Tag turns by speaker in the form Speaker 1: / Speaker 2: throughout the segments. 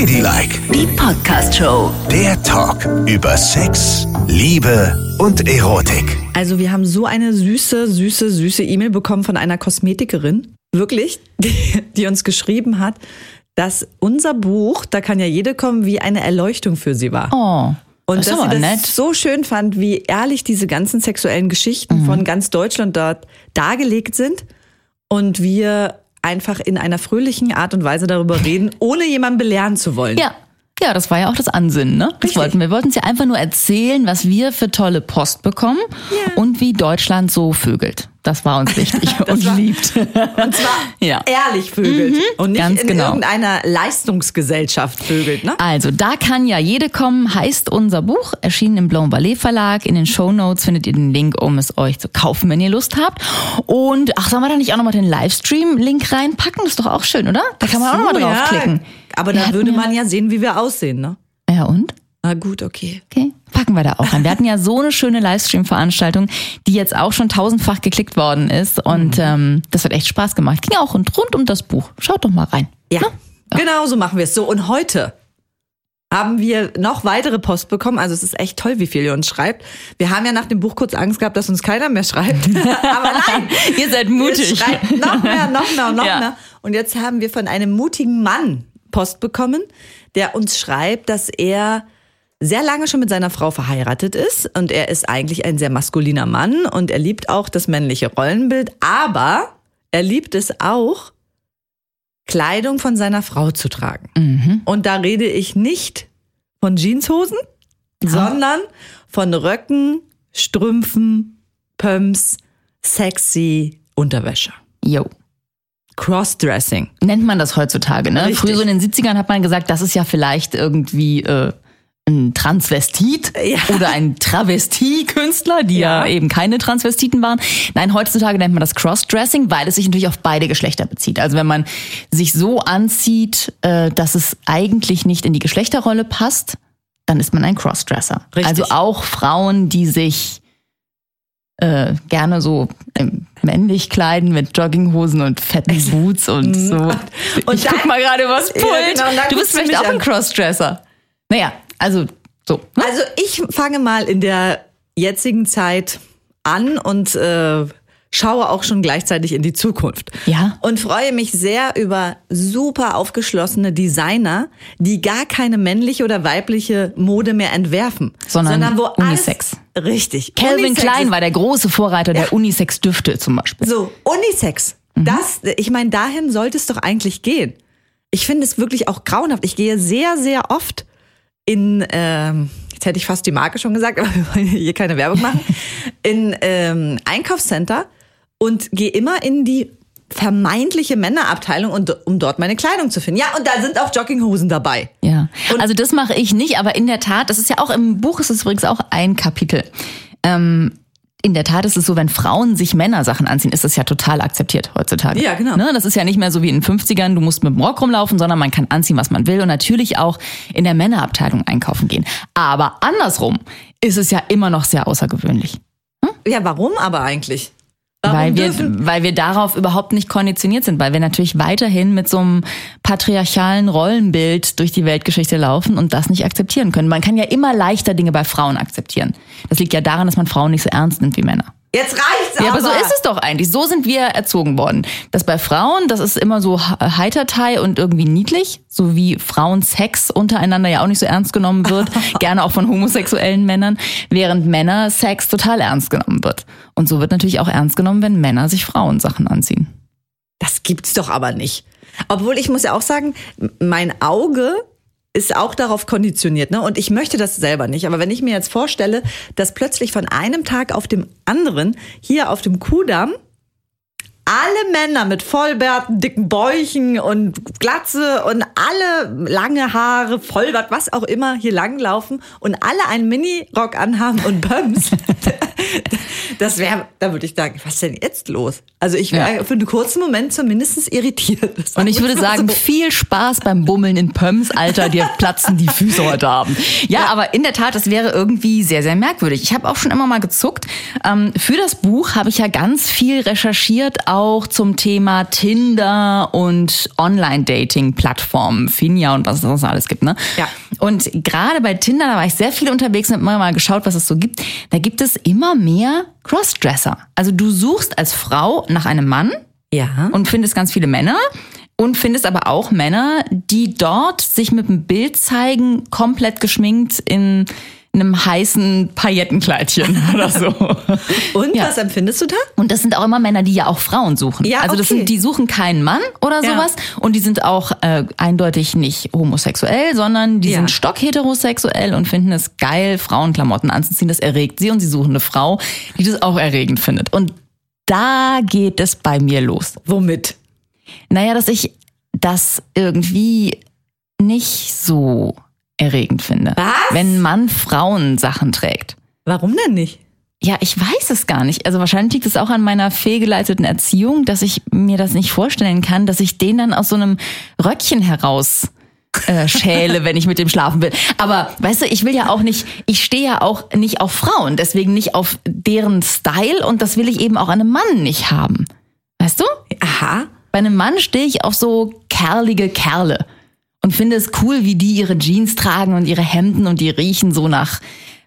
Speaker 1: Ladylike,
Speaker 2: Die Podcast-Show.
Speaker 1: der Talk über Sex, Liebe und Erotik.
Speaker 3: Also wir haben so eine süße, süße, süße E-Mail bekommen von einer Kosmetikerin, wirklich, die, die uns geschrieben hat, dass unser Buch, da kann ja jede kommen, wie eine Erleuchtung für sie war.
Speaker 4: Oh.
Speaker 3: Und
Speaker 4: das ist
Speaker 3: dass sie
Speaker 4: aber
Speaker 3: das
Speaker 4: nett.
Speaker 3: so schön fand, wie ehrlich diese ganzen sexuellen Geschichten
Speaker 4: Mhm.
Speaker 3: von ganz Deutschland dort dargelegt sind und wir einfach in einer fröhlichen Art und Weise darüber reden, ohne jemanden belehren zu wollen.
Speaker 4: Ja. Ja, das war ja auch das Ansinnen, ne? Das
Speaker 3: Richtig.
Speaker 4: wollten wir. Wollten es ja einfach nur erzählen, was wir für tolle Post bekommen
Speaker 3: Ja.
Speaker 4: und wie Deutschland so vögelt. Das war uns wichtig und
Speaker 3: war-
Speaker 4: liebt.
Speaker 3: Und zwar
Speaker 4: Ja.
Speaker 3: ehrlich vögelt und nicht
Speaker 4: ganz
Speaker 3: in
Speaker 4: genau.
Speaker 3: irgendeiner Leistungsgesellschaft vögelt. Ne?
Speaker 4: Also, da kann ja jede kommen, heißt unser Buch, erschienen im Blauen Ballet Verlag. In den Show Notes findet ihr den Link, um es euch zu kaufen, wenn ihr Lust habt. Und, ach, sollen wir da nicht auch nochmal den Livestream-Link reinpacken? Das ist doch auch schön, oder? Da kann man auch nochmal
Speaker 3: So,
Speaker 4: draufklicken.
Speaker 3: Ja, aber da würde
Speaker 4: ja-
Speaker 3: man ja sehen, wie wir aussehen, ne?
Speaker 4: Ja, und?
Speaker 3: Na gut, okay.
Speaker 4: Okay, packen wir da auch rein. Wir hatten ja so eine schöne Livestream-Veranstaltung, die jetzt auch schon tausendfach geklickt worden ist. Und ähm, das hat echt Spaß gemacht. Ging auch rund rund um das Buch. Schaut doch mal rein.
Speaker 3: Ja, genau so machen wir es. So, und heute haben wir noch weitere Post bekommen. Also es ist echt toll, wie viel ihr uns schreibt. Wir haben ja nach dem Buch kurz Angst gehabt, dass uns keiner mehr schreibt. Aber nein,
Speaker 4: Ihr seid
Speaker 3: ihr
Speaker 4: mutig.
Speaker 3: schreibt noch mehr, noch mehr, noch
Speaker 4: Ja.
Speaker 3: mehr. Und jetzt haben wir von einem mutigen Mann Post bekommen, der uns schreibt, dass er sehr lange schon mit seiner Frau verheiratet ist und er ist eigentlich ein sehr maskuliner Mann und er liebt auch das männliche Rollenbild, aber er liebt es auch, Kleidung von seiner Frau zu tragen.
Speaker 4: Mhm.
Speaker 3: Und da rede ich nicht von Jeanshosen, sondern von Röcken, Strümpfen, Pumps, sexy Unterwäsche.
Speaker 4: Jo.
Speaker 3: Crossdressing.
Speaker 4: Nennt man das heutzutage, ne?
Speaker 3: Richtig.
Speaker 4: Früher so in den 70ern hat man gesagt, das ist ja vielleicht irgendwie äh, ein Transvestit
Speaker 3: Ja.
Speaker 4: oder ein Travestie-Künstler, die ja.
Speaker 3: Ja.
Speaker 4: eben keine Transvestiten waren. Nein, heutzutage nennt man das Crossdressing, weil es sich natürlich auf beide Geschlechter bezieht. Also wenn man sich so anzieht, äh, dass es eigentlich nicht in die Geschlechterrolle passt, dann ist man ein Crossdresser.
Speaker 3: Richtig.
Speaker 4: Also auch Frauen, die sich äh, gerne so männlich kleiden mit Jogginghosen und fetten Boots und so.
Speaker 3: Und
Speaker 4: ich guck mal gerade was
Speaker 3: Ja,
Speaker 4: Pult.
Speaker 3: genau, und dann
Speaker 4: du bist vielleicht auch ein. Crossdresser. Naja, also so. Ne?
Speaker 3: Also ich fange mal in der jetzigen Zeit an und äh, schaue auch schon gleichzeitig in die Zukunft.
Speaker 4: Ja.
Speaker 3: Und freue mich sehr über super aufgeschlossene Designer, die gar keine männliche oder weibliche Mode mehr entwerfen,
Speaker 4: Sondern
Speaker 3: wo
Speaker 4: Unisex.
Speaker 3: Alles, richtig.
Speaker 4: Calvin
Speaker 3: Unisex
Speaker 4: Klein war der große Vorreiter der Unisex-Düfte zum Beispiel.
Speaker 3: So, Unisex.
Speaker 4: Mhm.
Speaker 3: Das, ich meine, dahin sollte es doch eigentlich gehen. Ich finde es wirklich auch grauenhaft. Ich gehe sehr, sehr oft in, ähm, jetzt hätte ich fast die Marke schon gesagt, aber wir wollen hier keine Werbung machen, in ähm, Einkaufscenter und gehe immer in die vermeintliche Männerabteilung, und, um dort meine Kleidung zu finden. Ja, und da sind auch Jogginghosen dabei.
Speaker 4: Ja,
Speaker 3: Und-
Speaker 4: also das mache ich nicht, aber in der Tat, das ist ja auch im Buch, ist es übrigens auch ein Kapitel. Ähm, in der Tat ist es so, wenn Frauen sich Männersachen anziehen, ist das ja total akzeptiert heutzutage.
Speaker 3: Ja, genau.
Speaker 4: Ne? Das ist ja nicht mehr so wie in den 50ern, du musst mit dem Rock rumlaufen, sondern man kann anziehen, was man will und natürlich auch in der Männerabteilung einkaufen gehen. Aber andersrum ist es ja immer noch sehr außergewöhnlich.
Speaker 3: Ja, warum aber eigentlich? Warum
Speaker 4: weil wir,
Speaker 3: dürfen-
Speaker 4: weil wir darauf überhaupt nicht konditioniert sind, weil wir natürlich weiterhin mit so einem patriarchalen Rollenbild durch die Weltgeschichte laufen und das nicht akzeptieren können. Man kann ja immer leichter Dinge bei Frauen akzeptieren. Das liegt ja daran, dass man Frauen nicht so ernst nimmt wie Männer.
Speaker 3: Jetzt reicht's
Speaker 4: Ja, aber so ist es doch eigentlich. So sind wir erzogen worden. Das bei Frauen, das ist immer so he- heitertei und irgendwie niedlich, so wie Frauensex untereinander ja auch nicht so ernst genommen wird, gerne auch von homosexuellen Männern, während Männer Sex total ernst genommen wird. Und so wird natürlich auch ernst genommen, wenn Männer sich Frauensachen anziehen.
Speaker 3: Das gibt's doch aber nicht. Obwohl ich muss ja auch sagen, mein Auge ist auch darauf konditioniert, ne? Und ich möchte das selber nicht. Aber wenn ich mir jetzt vorstelle, dass plötzlich von einem Tag auf dem anderen hier auf dem Kudamm alle Männer mit Vollbärten, dicken Bäuchen und Glatze und alle lange Haare, Vollbart, was auch immer hier langlaufen und alle einen Minirock anhaben und Bums. Das wäre, da würde ich sagen, was ist denn jetzt los? Also ich wäre
Speaker 4: Ja.
Speaker 3: für einen kurzen Moment zumindest irritiert. Das
Speaker 4: Und ich würde sagen,
Speaker 3: so.
Speaker 4: viel Spaß beim Bummeln in Pöms, Alter, dir platzen die Füße heute Abend. Ja, aber in der Tat, das wäre irgendwie sehr, sehr merkwürdig. Ich habe auch schon immer mal gezuckt. Ähm, für das Buch habe ich ja ganz viel recherchiert, auch zum Thema Tinder und Online-Dating-Plattformen, Finja und was es sonst alles gibt, ne?
Speaker 3: Ja.
Speaker 4: Und gerade bei Tinder, da war ich sehr viel unterwegs und immer mal geschaut, was es so gibt. Da gibt es immer mehr Crossdresser. Also du suchst als Frau nach einem Mann
Speaker 3: Ja.
Speaker 4: und findest ganz viele Männer und findest aber auch Männer, die dort sich mit dem Bild zeigen, komplett geschminkt in einem heißen Paillettenkleidchen oder so.
Speaker 3: Und
Speaker 4: Ja.
Speaker 3: was empfindest du da?
Speaker 4: Und das sind auch immer Männer, die ja auch Frauen suchen.
Speaker 3: Ja,
Speaker 4: also das
Speaker 3: okay.
Speaker 4: sind, die suchen keinen Mann oder
Speaker 3: Ja.
Speaker 4: sowas. Und die sind auch äh, eindeutig nicht homosexuell, sondern die
Speaker 3: Ja.
Speaker 4: sind stockheterosexuell und finden es geil, Frauenklamotten anzuziehen. Das erregt sie und sie suchen eine Frau, die das auch erregend findet. Und da geht es bei mir los.
Speaker 3: Womit?
Speaker 4: Naja, dass ich das irgendwie nicht so erregend finde.
Speaker 3: Was?
Speaker 4: Wenn ein Mann Frauen Sachen trägt.
Speaker 3: Warum denn nicht?
Speaker 4: Ja, ich weiß es gar nicht. Also wahrscheinlich liegt es auch an meiner fehlgeleiteten Erziehung, dass ich mir das nicht vorstellen kann, dass ich den dann aus so einem Röckchen heraus äh, schäle, wenn ich mit dem schlafen will. Aber weißt du, ich will ja auch nicht, ich stehe ja auch nicht auf Frauen, deswegen nicht auf deren Style und das will ich eben auch an einem Mann nicht haben. Weißt du?
Speaker 3: Aha.
Speaker 4: Bei einem Mann stehe ich auf so kerlige Kerle und finde es cool, wie die ihre Jeans tragen und ihre Hemden und die riechen so nach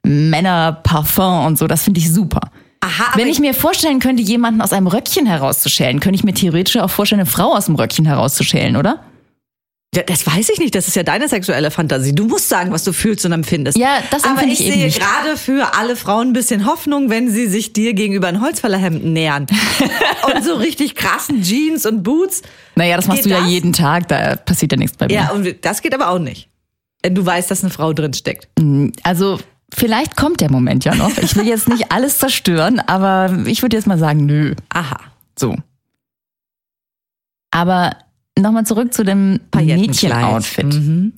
Speaker 4: Männerparfum und so. Das finde ich super.
Speaker 3: Aha,
Speaker 4: Wenn ich mir vorstellen könnte, jemanden aus einem Röckchen herauszuschälen, könnte ich mir theoretisch auch vorstellen, eine Frau aus dem Röckchen herauszuschälen, oder?
Speaker 3: Ja, das weiß ich nicht. Das ist ja deine sexuelle Fantasie. Du musst sagen, was du fühlst und empfindest.
Speaker 4: Ja, das
Speaker 3: Aber ich
Speaker 4: ich
Speaker 3: sehe
Speaker 4: nicht.
Speaker 3: gerade für alle Frauen ein bisschen Hoffnung, wenn sie sich dir gegenüber in Holzfällerhemden nähern. und so richtig krassen Jeans und Boots.
Speaker 4: Naja, das machst
Speaker 3: Geht
Speaker 4: du ja
Speaker 3: das?
Speaker 4: jeden Tag, da passiert ja nichts bei mir.
Speaker 3: Ja, und das geht aber auch nicht. Wenn Du weißt, dass eine Frau drin steckt.
Speaker 4: Also vielleicht kommt der Moment ja noch. Ich will jetzt nicht alles zerstören, aber ich würde jetzt mal sagen, nö.
Speaker 3: Aha.
Speaker 4: So. Aber nochmal zurück zu dem. Mädchen-Outfit.
Speaker 3: Mhm.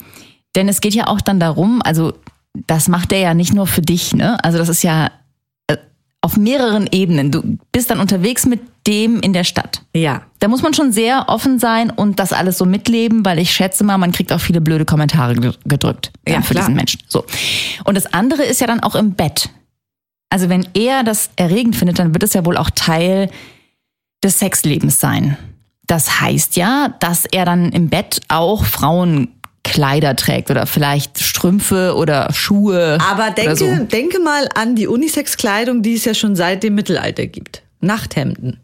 Speaker 4: Denn es geht ja auch dann darum, also das macht er ja nicht nur für dich, ne? Also das ist ja äh, auf mehreren Ebenen. Du bist dann unterwegs mit dem in der Stadt.
Speaker 3: Ja.
Speaker 4: Da muss man schon sehr offen sein und das alles so mitleben, weil ich schätze mal, man kriegt auch viele blöde Kommentare ge- gedrückt
Speaker 3: ja,
Speaker 4: für
Speaker 3: klar.
Speaker 4: diesen Menschen. So. Und das andere ist ja dann auch im Bett. Also wenn er das erregend findet, dann wird es ja wohl auch Teil des Sexlebens sein. Das heißt ja, dass er dann im Bett auch Frauenkleider trägt oder vielleicht Strümpfe oder Schuhe.
Speaker 3: Aber denke,
Speaker 4: so.
Speaker 3: denke mal an die Unisex-Kleidung, die es ja schon seit dem Mittelalter gibt. Nachthemden.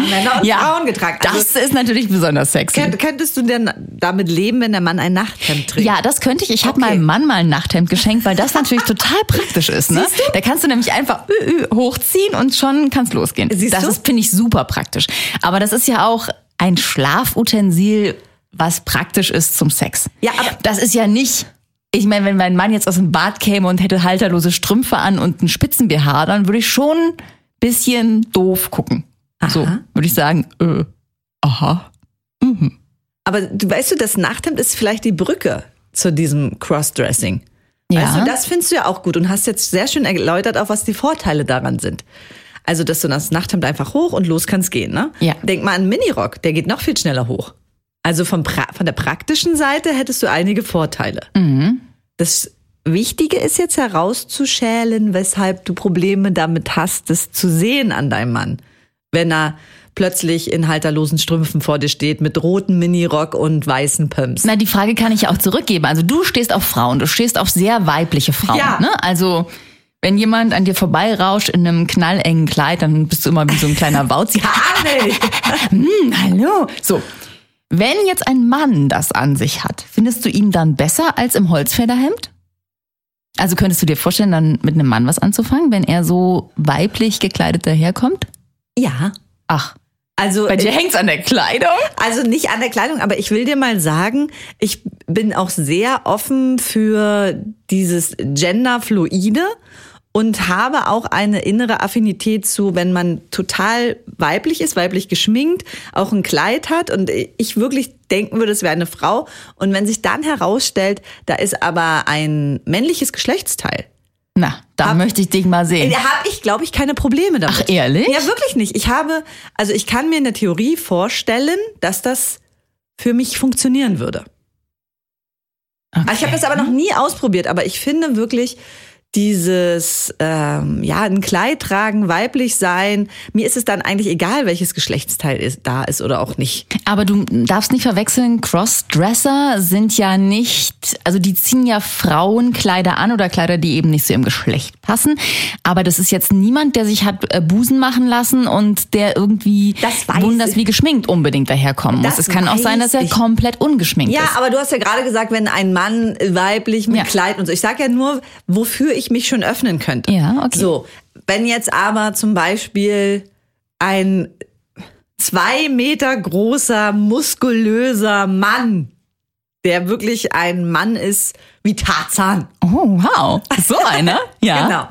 Speaker 3: Haben Männer und
Speaker 4: Ja,
Speaker 3: Frauen getragen. Also,
Speaker 4: Das ist natürlich besonders sexy.
Speaker 3: könnt- könntest du denn damit leben, wenn der Mann ein Nachthemd trägt?
Speaker 4: Ja, das könnte ich. Ich habe
Speaker 3: Okay.
Speaker 4: meinem Mann mal ein Nachthemd geschenkt, weil das natürlich total praktisch ist. Ne? Da kannst du nämlich einfach hochziehen und schon kann's losgehen.
Speaker 3: Siehst
Speaker 4: das finde ich super praktisch. Aber das ist ja auch ein Schlafutensil, was praktisch ist zum Sex.
Speaker 3: Ja, aber-
Speaker 4: das ist ja nicht. Ich meine, wenn mein Mann jetzt aus dem Bad käme und hätte halterlose Strümpfe an und einen Spitzen-BH, dann würde ich schon ein bisschen doof gucken. So
Speaker 3: Aha.
Speaker 4: würde ich sagen, äh, aha.
Speaker 3: Aber du weißt du, das Nachthemd ist vielleicht die Brücke zu diesem Crossdressing.
Speaker 4: Ja.
Speaker 3: Weißt du, das findest du ja auch gut und hast jetzt sehr schön erläutert, auch was die Vorteile daran sind. Also, dass du das Nachthemd einfach hoch und los kann's gehen, ne?
Speaker 4: Ja.
Speaker 3: Denk mal an Minirock, der geht noch viel schneller hoch. Also vom pra von der praktischen Seite hättest du einige Vorteile.
Speaker 4: Mhm.
Speaker 3: Das Wichtige ist jetzt herauszuschälen, weshalb du Probleme damit hast, das zu sehen an deinem Mann. Wenn er plötzlich in halterlosen Strümpfen vor dir steht mit rotem Minirock und weißen Pumps.
Speaker 4: Na, die Frage kann ich ja auch zurückgeben. Also du stehst auf Frauen, du stehst auf sehr weibliche Frauen.
Speaker 3: Ja.
Speaker 4: Ne? Also wenn jemand an dir vorbeirauscht in einem knallengen Kleid, dann bist du immer wie so ein kleiner Bautzi.
Speaker 3: Gar nicht.
Speaker 4: hm, hallo. So, wenn jetzt ein Mann das an sich hat, findest du ihn dann besser als im Holzfällerhemd? Also könntest du dir vorstellen, dann mit einem Mann was anzufangen, wenn er so weiblich gekleidet daherkommt?
Speaker 3: Ja.
Speaker 4: Ach,
Speaker 3: Also,
Speaker 4: bei dir hängt's an der Kleidung?
Speaker 3: also nicht an der Kleidung, aber ich will dir mal sagen, ich bin auch sehr offen für dieses Genderfluide und habe auch eine innere Affinität zu, wenn man total weiblich ist, weiblich geschminkt, auch ein Kleid hat und ich wirklich denken würde, es wäre eine Frau. Und wenn sich dann herausstellt, da ist aber ein männliches Geschlechtsteil,
Speaker 4: Na, da
Speaker 3: Hab-
Speaker 4: möchte ich dich mal sehen.
Speaker 3: da habe ich, glaube ich, keine Probleme damit.
Speaker 4: Ach, ehrlich?
Speaker 3: Ja, wirklich nicht. Ich habe, also ich kann mir in der Theorie vorstellen, dass das für mich funktionieren würde. Also ich habe das aber noch nie ausprobiert, aber ich finde wirklich, dieses, ähm, ja, ein Kleid tragen, weiblich sein. Mir ist es dann eigentlich egal, welches Geschlechtsteil ist, da ist oder auch nicht.
Speaker 4: Aber du darfst nicht verwechseln, Crossdresser sind ja nicht, also die ziehen ja Frauenkleider an oder Kleider, die eben nicht zu ihrem Geschlecht passen. Aber das ist jetzt niemand, der sich hat äh, Busen machen lassen und der irgendwie
Speaker 3: Das
Speaker 4: wunders
Speaker 3: ich.
Speaker 4: wie geschminkt unbedingt daherkommen muss.
Speaker 3: Das
Speaker 4: Es kann auch sein, dass er
Speaker 3: ich.
Speaker 4: komplett ungeschminkt
Speaker 3: Ja,
Speaker 4: ist.
Speaker 3: aber du hast ja gerade gesagt, wenn ein Mann weiblich mit
Speaker 4: Ja.
Speaker 3: Kleid und so. Ich sage ja nur, wofür ich mich schon öffnen könnte.
Speaker 4: Ja, okay.
Speaker 3: So, wenn jetzt aber zum Beispiel ein zwei Meter großer, muskulöser Mann, der wirklich ein Mann ist wie Tarzan.
Speaker 4: Oh, wow. So einer? Ja.
Speaker 3: Genau.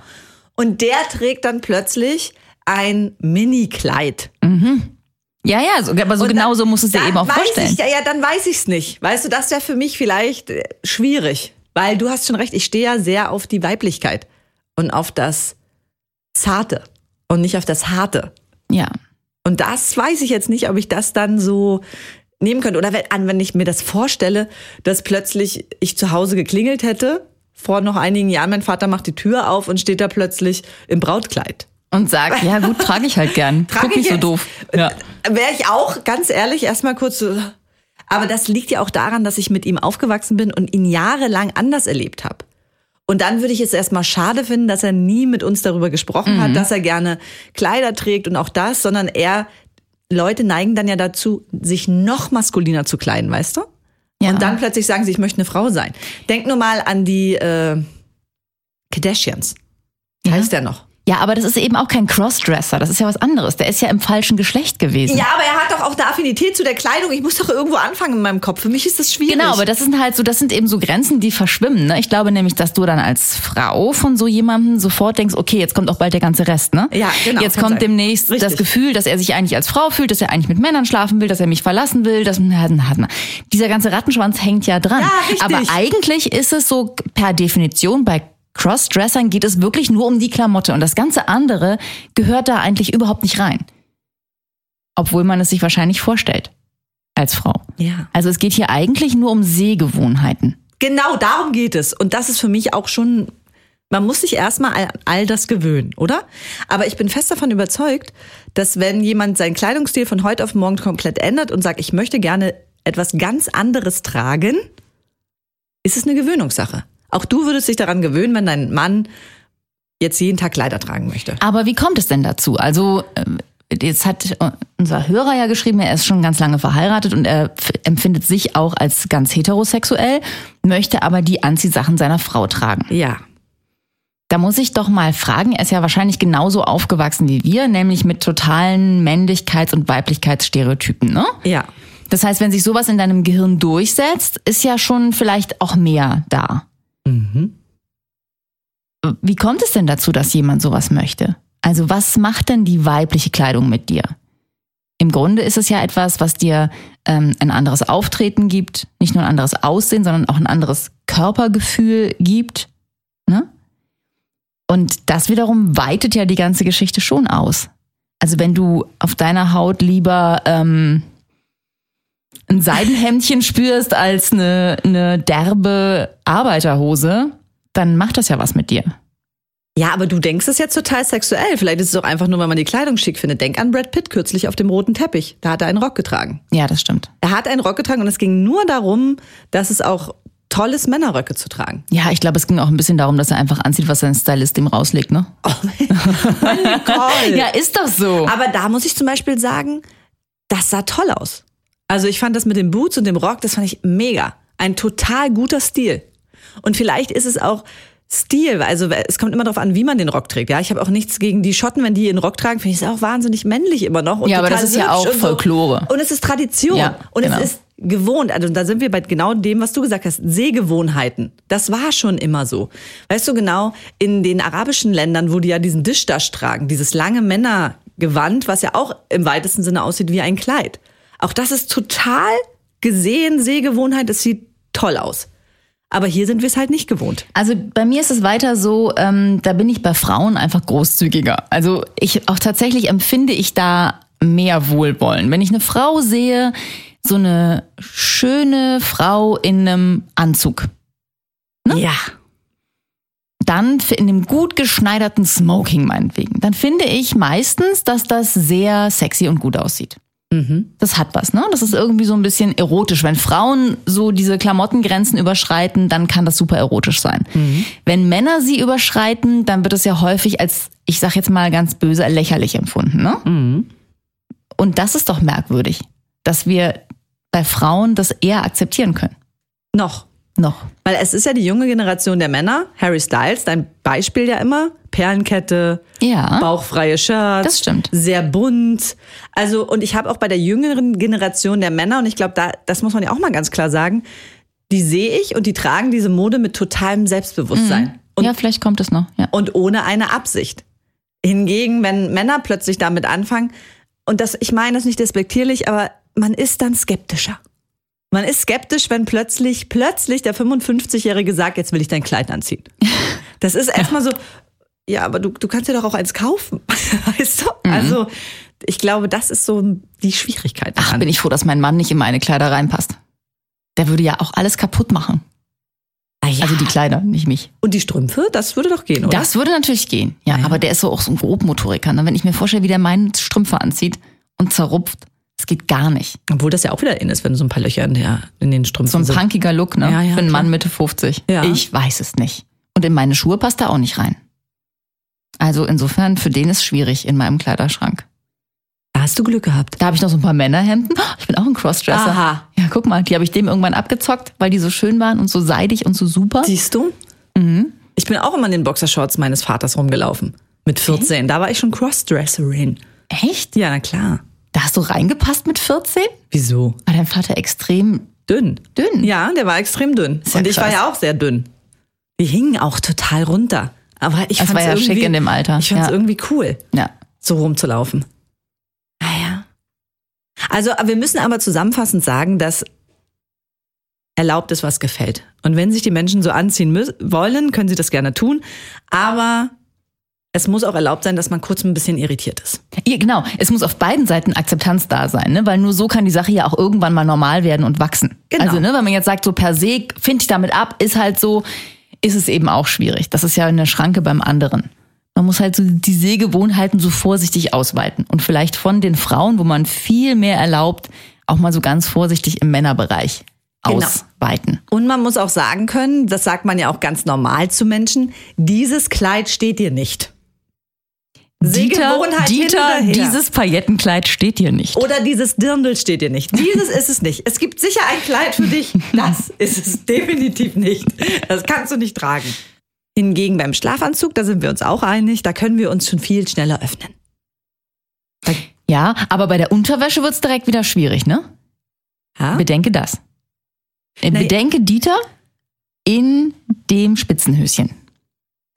Speaker 3: Und der trägt dann plötzlich ein Mini-Kleid.
Speaker 4: Ja, ja, so, aber so genau so musst du es dir eben auch vorstellen.
Speaker 3: Ich, ja, ja, dann weiß ich's nicht. Weißt du, das wäre für mich vielleicht äh, schwierig. Weil du hast schon recht, ich stehe ja sehr auf die Weiblichkeit und auf das Zarte und nicht auf das Harte.
Speaker 4: Ja.
Speaker 3: Und das weiß ich jetzt nicht, ob ich das dann so nehmen könnte. Oder wenn, an, wenn ich mir das vorstelle, dass plötzlich ich zu Hause geklingelt hätte, vor noch einigen Jahren, mein Vater macht die Tür auf und steht da plötzlich im Brautkleid.
Speaker 4: Und sagt, ja gut, trage ich halt gern.
Speaker 3: Trage
Speaker 4: Guck
Speaker 3: ich
Speaker 4: nicht so doof. Ja.
Speaker 3: Wäre ich auch, ganz ehrlich, erstmal kurz so. Aber das liegt ja auch daran, dass ich mit ihm aufgewachsen bin und ihn jahrelang anders erlebt habe. Und dann würde ich es erstmal schade finden, dass er nie mit uns darüber gesprochen
Speaker 4: Mhm.
Speaker 3: hat, dass er gerne Kleider trägt und auch das, sondern er, Leute neigen dann ja dazu, sich noch maskuliner zu kleiden, weißt du?
Speaker 4: Ja.
Speaker 3: Und dann plötzlich sagen sie, ich möchte eine Frau sein. Denk nur mal an die äh, Kardashians. Wie heißt der noch?
Speaker 4: Ja, aber das ist eben auch kein Crossdresser. Das ist ja was anderes. Der ist ja im falschen Geschlecht gewesen.
Speaker 3: Ja, aber er hat doch auch eine Affinität zu der Kleidung. Ich muss doch irgendwo anfangen in meinem Kopf. Für mich ist das schwierig.
Speaker 4: Genau, aber das sind halt so, das sind eben so Grenzen, die verschwimmen. Ne? Ich glaube nämlich, dass du dann als Frau von so jemandem sofort denkst, okay, jetzt kommt auch bald der ganze Rest, ne?
Speaker 3: Ja, genau,
Speaker 4: Jetzt kommt
Speaker 3: sein.
Speaker 4: demnächst
Speaker 3: Richtig.
Speaker 4: das Gefühl, dass er sich eigentlich als Frau fühlt, dass er eigentlich mit Männern schlafen will, dass er mich verlassen will, dass dieser ganze Rattenschwanz hängt ja dran.
Speaker 3: Ja.
Speaker 4: Aber eigentlich ist es so per Definition bei Crossdressern geht es wirklich nur um die Klamotte und das ganze andere gehört da eigentlich überhaupt nicht rein. Obwohl man es sich wahrscheinlich vorstellt als Frau.
Speaker 3: Ja.
Speaker 4: Also es geht hier eigentlich nur um Sehgewohnheiten.
Speaker 3: Genau darum geht es. Und das ist für mich auch schon, man muss sich erstmal an all das gewöhnen, oder? Aber ich bin fest davon überzeugt, dass wenn jemand seinen Kleidungsstil von heute auf morgen komplett ändert und sagt, ich möchte gerne etwas ganz anderes tragen, ist es eine Gewöhnungssache. Auch du würdest dich daran gewöhnen, wenn dein Mann jetzt jeden Tag Kleider tragen möchte.
Speaker 4: Aber wie kommt es denn dazu? Also ähm, jetzt hat unser Hörer ja geschrieben, er ist schon ganz lange verheiratet und er empfindet sich auch als ganz heterosexuell, möchte aber die Anziehsachen seiner Frau tragen.
Speaker 3: Ja.
Speaker 4: Da muss ich doch mal fragen, er ist ja wahrscheinlich genauso aufgewachsen wie wir, nämlich mit totalen Männlichkeits- und Weiblichkeitsstereotypen, ne?
Speaker 3: Ja.
Speaker 4: Das heißt, wenn sich sowas in deinem Gehirn durchsetzt, ist ja schon vielleicht auch mehr da. Wie kommt es denn dazu, dass jemand sowas möchte? Also was macht denn die weibliche Kleidung mit dir? Im Grunde ist es ja etwas, was dir ähm, ein anderes Auftreten gibt, nicht nur ein anderes Aussehen, sondern auch ein anderes Körpergefühl gibt. Ne? Und das wiederum weitet ja die ganze Geschichte schon aus. Also wenn du auf deiner Haut lieber ähm, ein Seidenhemdchen spürst als eine, eine derbe Arbeiterhose, dann macht das ja was mit dir.
Speaker 3: Ja, aber du denkst es jetzt total sexuell. Vielleicht ist es auch einfach nur, weil man die Kleidung schick findet. Denk an Brad Pitt kürzlich auf dem roten Teppich. Da hat er einen Rock getragen.
Speaker 4: Ja, das stimmt.
Speaker 3: Er hat einen Rock getragen und es ging nur darum, dass es auch toll ist, Männerröcke zu tragen.
Speaker 4: Ja, ich glaube, es ging auch ein bisschen darum, dass er einfach anzieht, was sein Stylist ihm rauslegt, ne?
Speaker 3: Toll.
Speaker 4: Ja, ist doch so.
Speaker 3: Aber da muss ich zum Beispiel sagen, das sah toll aus. Also ich fand das mit den Boots und dem Rock, das fand ich mega. Ein total guter Stil. Und vielleicht ist es auch Stil, also es kommt immer darauf an, wie man den Rock trägt. Ja, ich habe auch nichts gegen die Schotten, wenn die ihren Rock tragen, finde ich es auch wahnsinnig männlich immer noch. Und
Speaker 4: Ja, aber das ist ja auch
Speaker 3: und so.
Speaker 4: Folklore.
Speaker 3: Und es ist Tradition.
Speaker 4: Ja,
Speaker 3: und
Speaker 4: genau.
Speaker 3: es ist gewohnt. Also da sind wir bei genau dem, was du gesagt hast. Sehgewohnheiten. Das war schon immer so. Weißt du genau, in den arabischen Ländern, wo die ja diesen Dishdash tragen, dieses lange Männergewand, was ja auch im weitesten Sinne aussieht wie ein Kleid. Auch das ist total gesehen, Sehgewohnheit. Es sieht toll aus. Aber hier sind wir es halt nicht gewohnt.
Speaker 4: Also bei mir ist es weiter so, ähm, da bin ich bei Frauen einfach großzügiger. Also ich auch tatsächlich empfinde ich da mehr Wohlwollen. Wenn ich eine Frau sehe, so eine schöne Frau in einem Anzug,
Speaker 3: Ja.
Speaker 4: dann in dem gut geschneiderten Smoking meinetwegen, dann finde ich meistens, dass das sehr sexy und gut aussieht. Das hat was, ne? Das ist irgendwie so ein bisschen erotisch. Wenn Frauen so diese Klamottengrenzen überschreiten, dann kann das super erotisch sein. Wenn Männer sie überschreiten, dann wird es ja häufig als, ich sag jetzt mal ganz böse, lächerlich empfunden, ne? Und das ist doch merkwürdig, dass wir bei Frauen das eher akzeptieren können.
Speaker 3: Noch.
Speaker 4: Noch.
Speaker 3: Weil es ist ja die junge Generation der Männer. Harry Styles, dein Beispiel ja immer. Perlenkette,
Speaker 4: Ja.
Speaker 3: bauchfreie Shirts.
Speaker 4: Das stimmt.
Speaker 3: Sehr bunt. Also, und ich habe auch bei der jüngeren Generation der Männer, und ich glaube, da, das muss man ja auch mal ganz klar sagen, die sehe ich und die tragen diese Mode mit totalem Selbstbewusstsein. Und,
Speaker 4: ja, vielleicht kommt es noch. Ja.
Speaker 3: und ohne eine Absicht. Hingegen, wenn Männer plötzlich damit anfangen, und das, ich meine das nicht despektierlich, aber man ist dann skeptischer. Man ist skeptisch, wenn plötzlich, plötzlich der 55-Jährige sagt, jetzt will ich dein Kleid anziehen. Das ist erstmal so, ja, aber du, du kannst dir doch auch eins kaufen. Weißt du? Also, ich glaube, das ist so die Schwierigkeit.
Speaker 4: Ach,
Speaker 3: daran.
Speaker 4: bin ich froh, dass mein Mann nicht in meine Kleider reinpasst. Der würde ja auch alles kaputt machen.
Speaker 3: Ah, ja.
Speaker 4: Also die Kleider, nicht mich.
Speaker 3: Und die Strümpfe, das würde doch gehen, oder?
Speaker 4: Das würde natürlich gehen. Ja,
Speaker 3: Ja.
Speaker 4: aber der ist so auch so ein Grobmotoriker. Ne? Wenn ich mir vorstelle, wie der meinen Strümpfe anzieht und zerrupft, das geht gar nicht.
Speaker 3: Obwohl das ja auch wieder in ist, wenn so ein paar Löcher in, der, in den Strümpfen
Speaker 4: So ein
Speaker 3: sind.
Speaker 4: punkiger Look, ne?
Speaker 3: Ja, ja,
Speaker 4: Für einen
Speaker 3: klar.
Speaker 4: Mann Mitte 50.
Speaker 3: Ja.
Speaker 4: Ich weiß es nicht. Und in meine Schuhe passt er auch nicht rein. Also insofern, für den ist schwierig in meinem Kleiderschrank.
Speaker 3: Da hast du Glück gehabt.
Speaker 4: Da habe ich noch so ein paar Männerhemden. Oh, Ich bin auch ein Crossdresser.
Speaker 3: Aha.
Speaker 4: Ja, guck mal, die habe ich dem irgendwann abgezockt, weil die so schön waren und so seidig und so super.
Speaker 3: Siehst du? Ich bin auch immer in den Boxershorts meines Vaters rumgelaufen. Mit 14. Da war ich schon Crossdresserin.
Speaker 4: Echt?
Speaker 3: Ja, na klar.
Speaker 4: Da hast du reingepasst mit 14?
Speaker 3: Wieso?
Speaker 4: War dein Vater extrem
Speaker 3: Dünn.
Speaker 4: dünn?
Speaker 3: Ja, der war extrem dünn.
Speaker 4: Ja
Speaker 3: Und ich war ja auch sehr dünn. Die hingen auch total runter. Aber ich
Speaker 4: Das
Speaker 3: fand's
Speaker 4: war ja
Speaker 3: irgendwie,
Speaker 4: schick in dem Alter.
Speaker 3: Ich fand's
Speaker 4: Ja.
Speaker 3: irgendwie cool,
Speaker 4: Ja.
Speaker 3: so rumzulaufen. Naja. Also, wir müssen aber zusammenfassend sagen, dass erlaubt ist, was gefällt. Und wenn sich die Menschen so anziehen wollen, können sie das gerne tun. Aber es muss auch erlaubt sein, dass man kurz ein bisschen irritiert ist.
Speaker 4: Ja, genau. Es muss auf beiden Seiten Akzeptanz da sein, ne? weil nur so kann die Sache ja auch irgendwann mal normal werden und wachsen.
Speaker 3: Genau.
Speaker 4: Also, ne, wenn man jetzt sagt, so per se finde ich damit ab, ist halt so, ist es eben auch schwierig. Das ist ja eine Schranke beim anderen. Man muss halt so die Sehgewohnheiten so vorsichtig ausweiten und vielleicht von den Frauen, wo man viel mehr erlaubt, auch mal so ganz vorsichtig im Männerbereich
Speaker 3: Genau.
Speaker 4: ausweiten.
Speaker 3: Und man muss auch sagen können, das sagt man ja auch ganz normal zu Menschen, dieses Kleid steht dir nicht.
Speaker 4: Dieter,
Speaker 3: Sehgewohnheit
Speaker 4: Dieter dieses Paillettenkleid steht dir nicht.
Speaker 3: Oder dieses Dirndl steht dir nicht. Dieses ist es nicht. Es gibt sicher ein Kleid für dich. Das ist es definitiv nicht. Das kannst du nicht tragen. Hingegen beim Schlafanzug, da sind wir uns auch einig, da können wir uns schon viel schneller öffnen.
Speaker 4: Ja, aber bei der Unterwäsche wird's direkt wieder schwierig, ne?
Speaker 3: Ja?
Speaker 4: Bedenke das. Äh. Bedenke Dieter in dem Spitzenhöschen.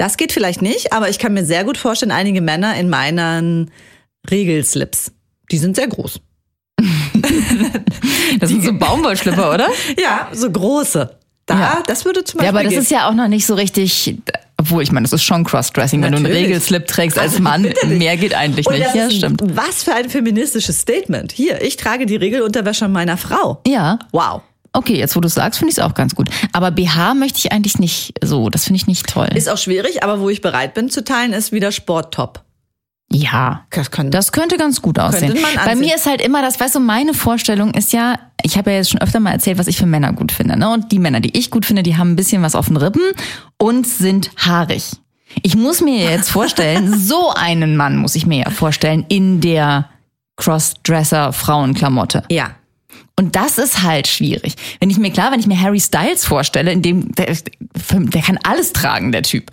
Speaker 3: Das geht vielleicht nicht, aber ich kann mir sehr gut vorstellen, einige Männer in meinen Regelslips. Die sind sehr groß.
Speaker 4: Das sind so Baumwollschlipper, oder?
Speaker 3: Ja, so große. Da,
Speaker 4: Ja.
Speaker 3: das würde zum Beispiel
Speaker 4: Ja, aber das
Speaker 3: gehen.
Speaker 4: ist ja auch noch nicht so richtig, obwohl ich meine, das ist schon Crossdressing, wenn du einen
Speaker 3: Natürlich.
Speaker 4: Regelslip trägst als Mann, mehr geht eigentlich nicht. Ja, stimmt.
Speaker 3: Was für ein feministisches Statement. Hier, ich trage die Regelunterwäsche meiner Frau.
Speaker 4: Ja,
Speaker 3: Wow.
Speaker 4: Okay, jetzt wo du sagst, finde ich es auch ganz gut. Aber BH möchte ich eigentlich nicht so, das finde ich nicht toll.
Speaker 3: Ist auch schwierig, aber wo ich bereit bin zu teilen, ist wieder Sporttop.
Speaker 4: ja,
Speaker 3: Das kann
Speaker 4: Das könnte ganz gut aussehen. Bei mir ist halt immer das, weißt du, meine Vorstellung ist ja, ich habe ja jetzt schon öfter mal erzählt, was ich für Männer gut finde. Ne? Und die Männer, die ich gut finde, die haben ein bisschen was auf den Rippen und sind haarig. Ich muss mir jetzt vorstellen, so einen Mann muss ich mir ja vorstellen in der Crossdresser-Frauenklamotte.
Speaker 3: Ja.
Speaker 4: Und das ist halt schwierig. Wenn ich mir klar, wenn ich mir Harry Styles vorstelle, in dem der, der kann alles tragen, der Typ.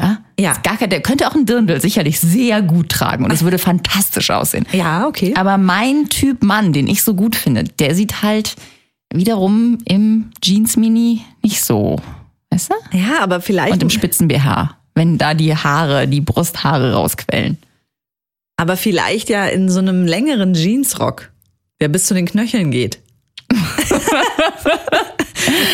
Speaker 4: Ja,
Speaker 3: Ja.
Speaker 4: Gar kein, der könnte auch ein Dirndl sicherlich sehr gut tragen und es würde fantastisch aussehen.
Speaker 3: Ja, okay.
Speaker 4: Aber mein Typ Mann, den ich so gut finde, der sieht halt wiederum im Jeans Mini nicht so, weißt du?
Speaker 3: Ja, aber vielleicht.
Speaker 4: Und im Spitzen BH, wenn da die Haare, die Brusthaare rausquellen.
Speaker 3: aber vielleicht ja in so einem längeren Jeansrock, der bis zu den Knöcheln geht.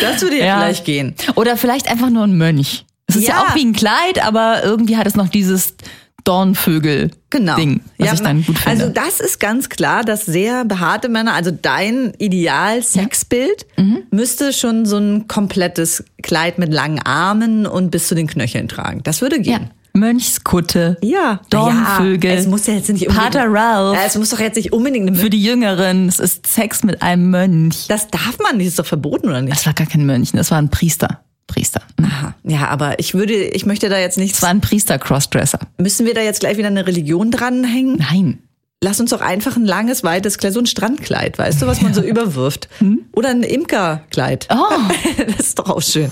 Speaker 3: das würde ja,
Speaker 4: Ja.
Speaker 3: vielleicht gehen.
Speaker 4: Oder vielleicht einfach nur ein Mönch. Es ist ja.
Speaker 3: Ja.
Speaker 4: auch wie ein Kleid, aber irgendwie hat es noch dieses Dornvögel.
Speaker 3: Genau.
Speaker 4: Was
Speaker 3: Ja,
Speaker 4: ich dann gut finde.
Speaker 3: Also das ist ganz klar, dass sehr behaarte Männer, also dein Ideal-Sexbild
Speaker 4: Mhm.
Speaker 3: müsste schon so ein komplettes Kleid mit langen Armen und bis zu den Knöcheln tragen. Das würde gehen.
Speaker 4: Mönchskutte.
Speaker 3: Ja.
Speaker 4: Dornvögel.
Speaker 3: Ja, es muss ja jetzt nicht unbedingt,
Speaker 4: Pater Ralph.
Speaker 3: Ja, Es muss doch jetzt nicht unbedingt eine
Speaker 4: Für die Jüngeren, es ist Sex mit einem Mönch.
Speaker 3: Das darf man nicht, ist doch verboten, oder nicht?
Speaker 4: Das war gar kein Mönch, das war ein Priester. Priester.
Speaker 3: Aha. Ja, aber ich würde, ich möchte da jetzt nicht.
Speaker 4: Das war ein Priester-Crossdresser.
Speaker 3: Müssen wir da jetzt gleich wieder eine Religion dranhängen?
Speaker 4: Nein.
Speaker 3: Lass uns doch einfach ein langes, weites Kleid, so ein Strandkleid, weißt du, was man so überwirft. Oder ein Imkerkleid.
Speaker 4: Hm? Oh.
Speaker 3: Das ist doch auch schön.